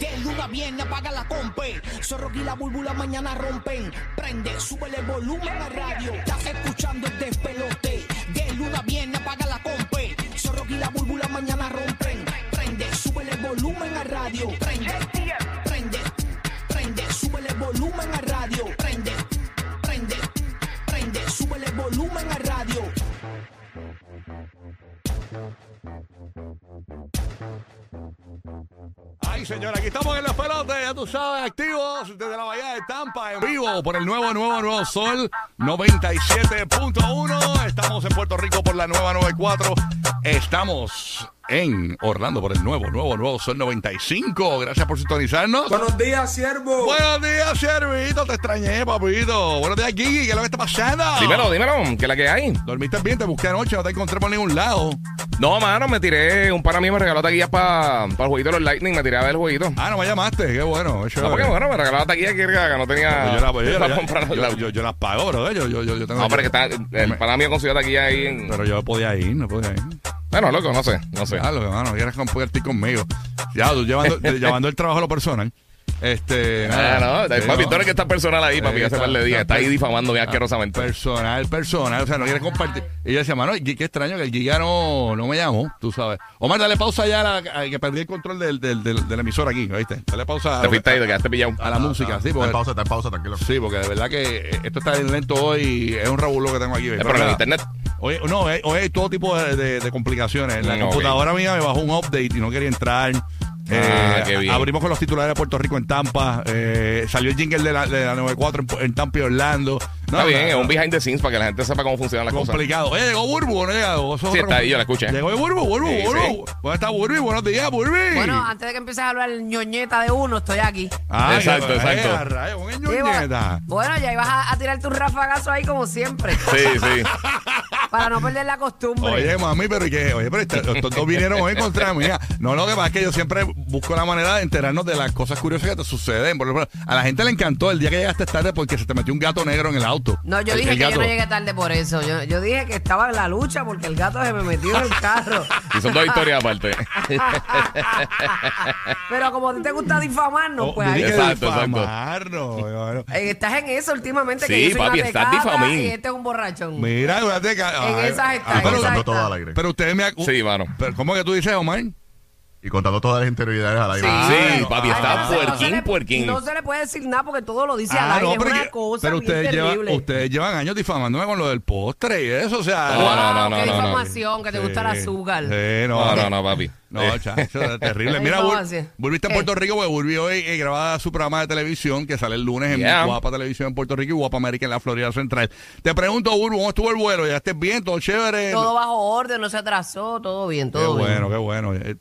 De luna viene, apaga la compe. Zorro y la búlbula mañana rompen. Prende, súbele el volumen a radio. Estás escuchando el despelote. De luna viene, apaga la compe. Zorro y la búlbula mañana rompen. Prende, súbele el volumen a radio. Prende, prende, prende, súbele el volumen a radio. Prende, prende, prende, súbele el volumen a radio. Ay, señora, aquí estamos en los pelotes, ya tú sabes, activos desde la Bahía de Tampa, en vivo por el nuevo, nuevo, nuevo Sol 97.1. Estamos en Puerto Rico por la nueva 94. Estamos en Orlando por el nuevo, nuevo, nuevo Sol 95. Gracias por sintonizarnos. Buenos días, siervo. Buenos días, Siervito. Te extrañé, papito. Buenos días, Gigi. ¿Qué es lo que está pasando? Dímelo, dímelo, que la que hay. ¿Dormiste bien? Te busqué anoche, no te encontré por ningún lado. No, mano, me tiré, un pana mío me regaló taquillas para el jueguito de los Lightning, me tiré a ver el jueguito. Ah, no me llamaste. Qué bueno. qué No, porque bueno, me regaló taquillas que, que no tenía Yo, la- yo- para yo- comprar yo- la- yo- yo las pago, bro. Yo, yo, yo, yo tengo No, pero que está, el me- pana mío consiguió taquillas ahí en... Pero yo podía ir, no podía ir. Bueno, loco, no sé, no sé. Ya, lo que mano, quieres compartir conmigo. Ya, tú llevando, llevando el trabajo a lo personal. Este. Ah, nada, no, sí, papi, no. tú eres que está personal ahí, papi, Sí, hace par de días. Está ahí difamando bien asquerosamente. Personal, personal. O sea, no quieres compartir. Y yo decía, mano, qué extraño que el Giga no, no me llamó, tú sabes. Omar, dale pausa ya a la, a- que perdí el control del, del, del, del emisor aquí, ¿viste? Dale pausa Te fuiste ahí, te quedaste pillado. a la música, sí, Está en porque, pausa, está en pausa, tranquilo. sí, porque de verdad que esto está bien lento hoy. Es un revuelo que tengo aquí. Es Pero por el internet. Hoy, no, hoy hoy hay todo tipo de, de- de complicaciones. La computadora mía me bajó un update y no quería entrar. Ah, qué bien. Abrimos con los titulares de Puerto Rico en Tampa. eh, salió el jingle de la, de la 94 en, en Tampa y Orlando. No, Está bien, no, es un behind the scenes para que la gente sepa cómo funcionan las cosas. complicado. Oye, llegó Burbu, ¿no es Sí, está ahí, yo la escuché. Llegó Burbu, Burbu, Sí, Burbu. ¿Dónde está Burbu? Buenos días, Burbu. Bueno, antes de que empieces a hablar ñoñeta de uno, estoy aquí. Ay, Exacto, eh, exacto. el Sí. Bueno, ya ibas a, a tirar tu rafagazo ahí como siempre. Sí, sí. Para no perder la costumbre. Oye, mami, pero ¿y qué? Oye, pero estos dos vinieron hoy contra mía. No, lo que pasa es que yo siempre busco la manera de enterarnos de las cosas curiosas que te suceden. Por ejemplo, a la gente le encantó el día que llegaste tarde porque se te metió un gato negro en el auto. No, yo El- dije el que gato. yo no llegué tarde por eso. Yo, yo dije que estaba en la lucha porque el gato se me metió en el carro. Y son dos historias aparte. Pero como a ti te gusta difamarnos, Oh, pues ahí que Exacto, exacto. difamarnos, bueno. Eh, estás en eso últimamente. Que Sí, yo soy papi, una estás difamín. Y este es un borrachón. Mira, fíjate que- ay, esas está, ah, en pero, pero ustedes me Sí, mano. Pero, ¿Cómo que tú dices, Omar? Y contando todas las interioridades al aire. Sí. Sí, papi, está se- no se puerquín, le- puerquín. No se le puede decir nada porque todo lo dice Ah, al aire. no, es pero, una cosa pero ustedes, llevan, terrible. ustedes llevan años difamándome con lo del postre y eso, o sea. No, no, no, Wow, no, qué no, no. difamación, que te gusta el azúcar. sí, No, no, no, papi. No, Eh, chacho, es terrible. Qué Mira, Bur- difamación. volviste a ¿Qué? Puerto Rico porque hoy y grababa su programa de televisión que sale el lunes en Yeah. Guapa Televisión en Puerto Rico y Guapa América en la Florida Central. Te pregunto, Burbu, ¿cómo estuvo el vuelo? ¿Ya estés bien? ¿Todo chévere? Todo bajo orden, no se atrasó, todo bien, Qué todo bien. bueno, qué bueno. Eh,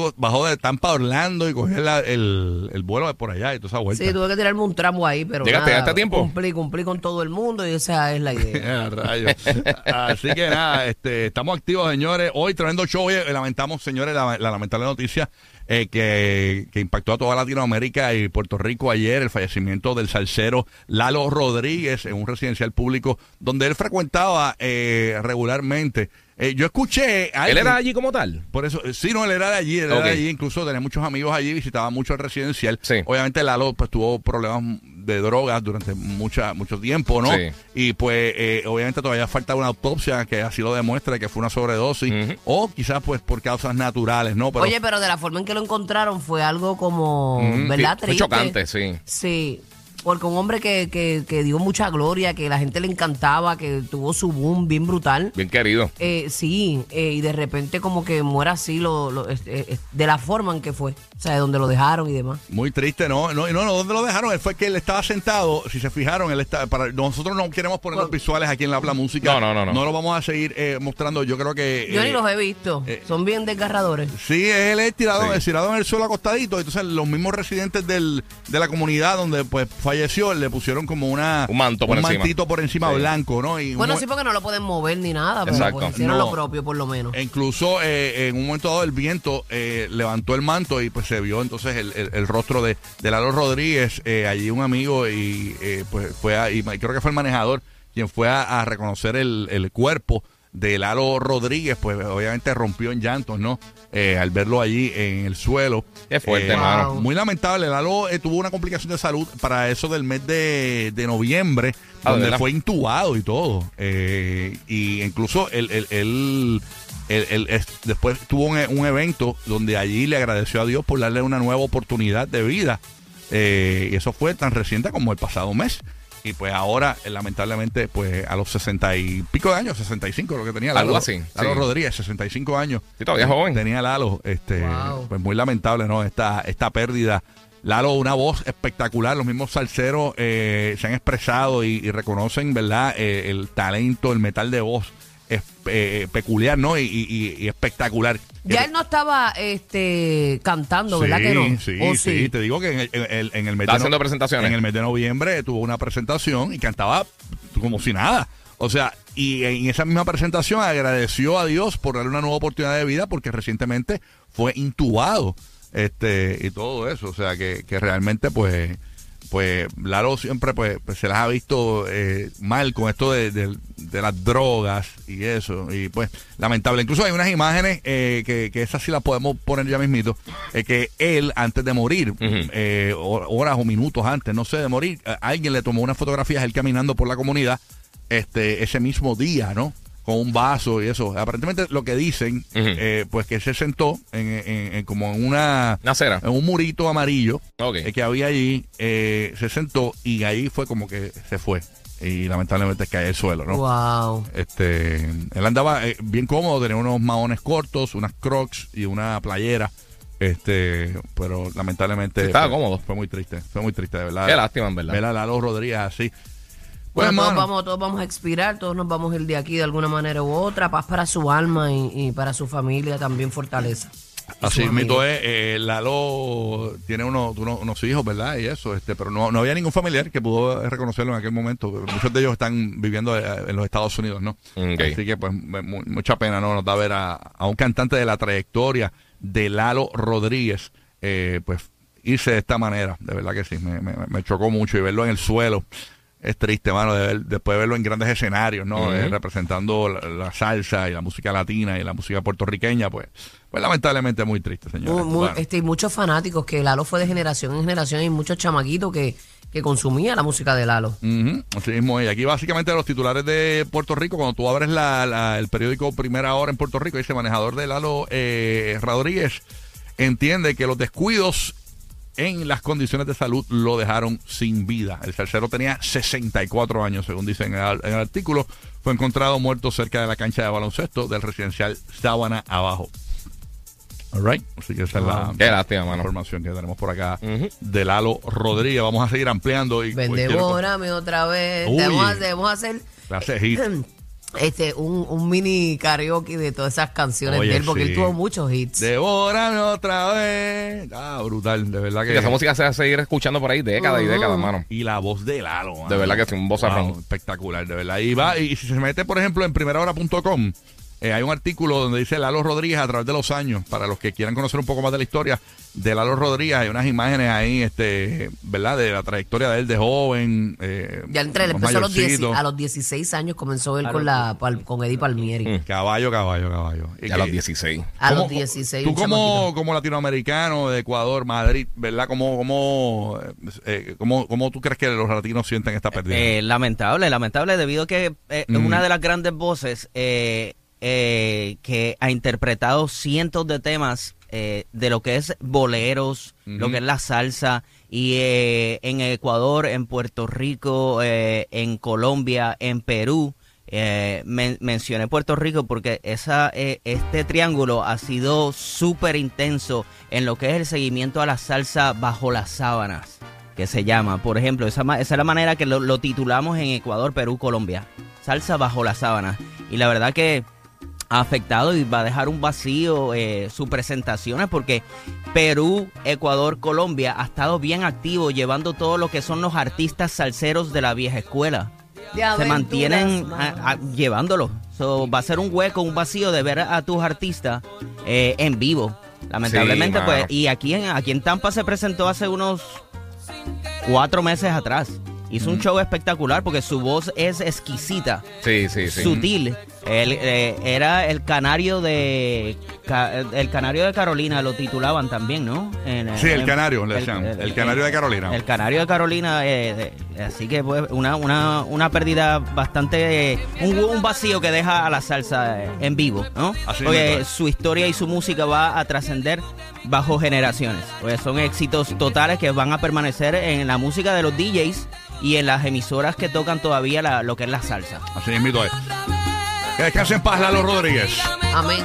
Burbu bajó de Tampa a Orlando y cogió la- el, el vuelo de por allá y toda esa vuelta. Sí, tuve que tirarme un tramo ahí, pero ¿Llegaste? nada, ¿Llegaste a tiempo? Cumplí, cumplí con todo el mundo y esa es la idea. Rayos. Así que nada, este, estamos activos, señores. Hoy tremendo show. Hoy lamentamos, señores, la, la lamentable noticia eh, que, que impactó a toda Latinoamérica y Puerto Rico ayer, el fallecimiento del salsero Lalo Rodríguez en un residencial público donde él frecuentaba eh, regularmente. Eh, yo escuché a ¿Él era allí como tal? por eso, eh, sí, no, él era de allí, él era de allí, incluso tenía muchos amigos allí, visitaba mucho el residencial. Sí. Obviamente Lalo pues tuvo problemas de drogas durante mucha, mucho tiempo, ¿no? Sí. Y pues eh, obviamente todavía falta una autopsia que así lo demuestre que fue una sobredosis o quizás pues por causas naturales, ¿no? Pero, Oye, pero de la forma en que lo encontraron fue algo como, Mm, ¿verdad? Fue Triste. chocante, sí. Sí, porque un hombre que, que, que dio mucha gloria, que la gente le encantaba, que tuvo su boom bien brutal. Bien querido. Eh, sí, eh, y de repente como que muera así lo, lo- eh, de la forma en que fue, o sea, de donde lo dejaron y demás. Muy triste, ¿no? No, y no, no, ¿dónde lo dejaron? Él fue que él estaba sentado, si se fijaron, él está, para, nosotros no queremos poner los visuales aquí en la Habla Música. No, no, no, no. No lo vamos a seguir eh, mostrando, yo creo que... Yo eh, ni los he visto, eh, son bien desgarradores. Sí, él es tirado, Sí. es tirado en el suelo acostadito. Entonces, los mismos residentes del, de la comunidad donde pues falleció le pusieron como una Un manto por un encima. mantito por encima Sí. blanco, ¿no? Y Bueno, un- sí, porque no lo pueden mover ni nada, pero Exacto. pues hicieron No. lo propio por lo menos. e incluso eh, en un momento dado el viento eh, levantó el manto y pues se vio entonces el, el- el rostro de, de Lalo Rodríguez, eh, allí un amigo y eh, pues fue a- y creo que fue el manejador quien fue a, a reconocer el, el cuerpo de Lalo Rodríguez, pues obviamente rompió en llantos, ¿no? Eh, al verlo allí en el suelo. Qué fuerte, Eh, hermano. Muy lamentable. Lalo eh, tuvo una complicación de salud para eso del mes de, de noviembre, Ah, donde fue intubado y todo. Eh, y incluso él, él- él- él- él, es- después tuvo un, un evento donde allí le agradeció a Dios por darle una nueva oportunidad de vida. Eh, y eso fue tan reciente como el pasado mes. Y pues ahora, eh, lamentablemente, pues a los 60 y pico de años, 65 lo que tenía Lalo, Algo así, Lalo sí. Rodríguez, 65 años. Sí, todavía joven. Tenía Lalo, este, Wow. pues muy lamentable, ¿no? Esta, esta pérdida. Lalo, una voz espectacular. Los mismos salseros eh, se han expresado y, y reconocen, ¿verdad? Eh, el talento, el metal de voz es, eh, peculiar, ¿no? Y- y- y espectacular. Ya él no estaba este, cantando, ¿verdad sí, que no? Sí, ¿O sí, te digo que en el, en el- en el mes Está de haciendo no- presentaciones. En el mes de noviembre tuvo una presentación y cantaba como si nada. O sea, y en esa misma presentación agradeció a Dios por darle una nueva oportunidad de vida porque recientemente fue intubado este y todo eso. O sea, que, que realmente pues pues Lalo siempre pues, pues, se las ha visto eh, mal con esto de, de- de las drogas y eso y pues lamentable. Incluso hay unas imágenes eh, que, que esas sí las podemos poner ya mismito eh, que él antes de morir hor- horas o minutos antes no sé de morir alguien le tomó unas fotografías él caminando por la comunidad este ese mismo día no con un vaso y eso aparentemente lo que dicen eh, pues que se sentó en, en- en como en una Una acera. en un murito amarillo Ok. eh, que había allí, eh, se sentó y ahí fue como que se fue. Y lamentablemente cae al suelo, ¿no? Wow. Este, él andaba eh, bien cómodo, tenía unos maones cortos, unas crocs y una playera. Este, pero lamentablemente Estaba fue, cómodo. fue muy triste, fue muy triste, de verdad. Qué lástima, en verdad. Ver a Lalo Rodríguez así. Pues, Bueno, todos hermano, vamos, todos vamos a expirar, todos nos vamos a ir de aquí de alguna manera u otra. Paz para su alma y, y para su familia también fortaleza. Así es, eh, Lalo tiene unos, unos, unos hijos, ¿verdad? Y eso, este, pero no, no había ningún familiar que pudo reconocerlo en aquel momento. Muchos de ellos están viviendo eh, en los Estados Unidos, ¿no? Así que, pues, mu- mu- mucha pena, ¿no? Nos da ver a, a un cantante de la trayectoria de Lalo Rodríguez, eh, pues, irse de esta manera. De verdad que sí, me, me- me chocó mucho y verlo en el suelo. Es triste, mano, de ver- después de verlo en grandes escenarios, ¿no? Eh, representando la, la salsa y la música latina y la música puertorriqueña, pues, pues lamentablemente muy triste, señor. Muy- muy- este, y muchos fanáticos que Lalo fue de generación en generación y muchos chamaquitos que, que consumían la música de Lalo. Ujú, así mismo. Y aquí básicamente los titulares de Puerto Rico, cuando tú abres la- la- el periódico Primera Hora en Puerto Rico, dice manejador de Lalo eh, Rodríguez, entiende que los descuidos en las condiciones de salud lo dejaron sin vida. El tercero tenía 64 años, según dice en el, en el artículo. Fue encontrado muerto cerca de la cancha de baloncesto del residencial Sábana Abajo. All right. Así que esa es la Qué lástima, mano. información que tenemos por acá Ujú. de Lalo Rodríguez. Vamos a seguir ampliando. y Ven, cualquier cosa- devórame otra vez. Uy. Debemos hacer, debemos hacer Clase hit. este, un, un mini karaoke de todas esas canciones Oye, de él, porque sí. él tuvo muchos hits. Devórame otra vez. Ah, brutal, de verdad que. Y esa música se va a seguir escuchando por ahí décadas y décadas, mano. Y la voz de Lalo. mano. De verdad que sí, un vozarrón. Wow, espectacular, de verdad. Y va, y si se mete, por ejemplo, en primerahora.com, eh, hay un artículo donde dice Lalo Rodríguez a través de los años, para los que quieran conocer un poco más de la historia de Lalo Rodríguez, hay unas imágenes ahí, este, ¿verdad? De la trayectoria de él de joven. eh, Ya entre él empezó a los, 10 mayorcito. a los 16 años, comenzó él con, la, pal- con Eddie Palmieri. Mm. Caballo, caballo, caballo. Y Ya a los 16. A ¿Cómo- los 16. Tú como, como latinoamericano de Ecuador, Madrid, ¿verdad? ¿Cómo, cómo, eh, cómo, cómo tú crees que los latinos sienten esta pérdida? Eh, lamentable, lamentable, debido a que eh, es Mm. una de las grandes voces eh, que ha interpretado cientos de temas eh, de lo que es boleros, lo que es la salsa, y eh, en Ecuador, en Puerto Rico, eh, en Colombia, en Perú. Men- mencioné Puerto Rico porque esa, este triángulo ha sido súper intenso en lo que es el seguimiento a la salsa bajo las sábanas que se llama. Por ejemplo, esa, esa es la manera que lo, lo titulamos en Ecuador, Perú, Colombia. Salsa bajo la sábana. Y la verdad que ha afectado y va a dejar un vacío eh, sus presentaciones porque Perú, Ecuador, Colombia ha estado bien activo llevando todo lo que son los artistas salseros de la vieja escuela. Se mantienen mano. a- a- llevándolo. So, va a ser un hueco, un vacío de ver a tus artistas eh, en vivo. Lamentablemente, Sí, pues, y aquí en, aquí en Tampa se presentó hace unos cuatro meses atrás. Hizo un show espectacular porque su voz es exquisita. Sí, sí, sí. Sutil. Él, eh, era el canario de el canario de Carolina lo titulaban también, ¿no? Sí, el canario, el, canario de Carolina. El canario de Carolina, eh, eh así que pues, una, una, una pérdida bastante, eh, un, vacío que deja a la salsa en vivo, ¿no? Así Porque su historia y su música va a trascender bajo generaciones. Pues son éxitos totales que van a permanecer en la música de los DJs y en las emisoras que tocan todavía lo que es la salsa. Así es, mito es. Que descanse paz, Lalo Rodríguez. Amén.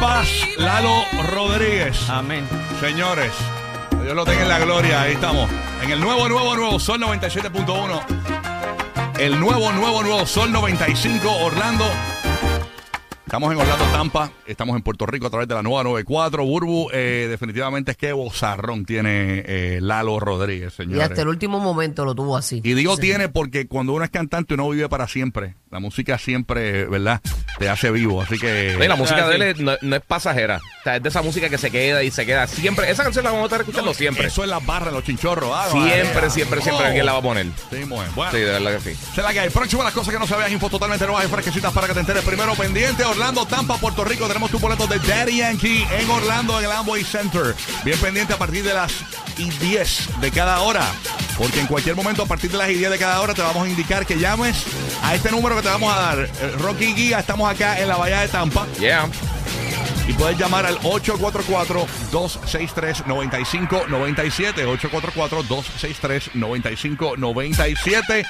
paz, Lalo Rodríguez. Amén. Señores, Dios lo tenga en la gloria. Ahí estamos. En el nuevo, nuevo, nuevo Sol 97.1. El nuevo, nuevo, nuevo Sol 95 Orlando. Estamos en Orlando Tampa, estamos en Puerto Rico a través de la nueva 94. Burbu, eh, definitivamente es que bozarrón tiene eh, Lalo Rodríguez, señor. Y hasta el último momento lo tuvo así. Y digo tiene porque cuando uno es cantante uno vive para siempre. La música siempre, ¿verdad? Te hace vivo, así que... La música de él no, es pasajera. O sea, es de esa música que se queda y se queda siempre. Esa canción la vamos a estar escuchando siempre. Eso es la barra, los chinchorros. Ah, siempre, siempre, siempre oh. alguien la va a poner. Sí, sí, de verdad que sí. Se que hay. Próximo las cosas que no sabías, info totalmente nuevas y fresquecitas para que te enteres. Primero pendiente, Orlando. Tampa, Puerto Rico. Tenemos tu boleto de Daddy Yankee en Orlando, en el Amway Center. Bien pendiente a partir de las y 10 de cada hora. Porque en cualquier momento, a partir de las y 10 de cada hora, te vamos a indicar que llames a este número que te vamos a dar. Eh, Rocky Guía, estamos acá en la Bahía de Tampa. Yeah. Y puedes llamar al 844-263-9597. 844-263-9597.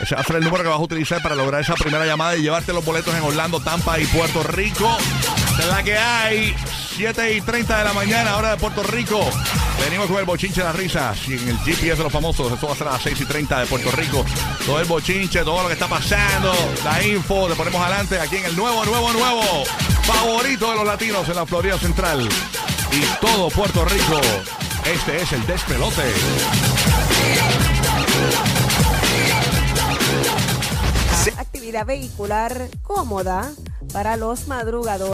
Ese va a ser el número que vas a utilizar para lograr esa primera llamada y llevarte los boletos en Orlando, Tampa y Puerto Rico. Es la que hay. 7 y 30 de la mañana, hora de Puerto Rico. Venimos con el bochinche de las risas y en el GPS de los famosos. Eso va a ser a las 6 y 30 de Puerto Rico. Todo el bochinche, todo lo que está pasando, la info, te ponemos adelante aquí en el nuevo, nuevo, nuevo favorito de los latinos en la Florida Central y todo Puerto Rico. Este es el despelote. Actividad vehicular cómoda para los madrugadores.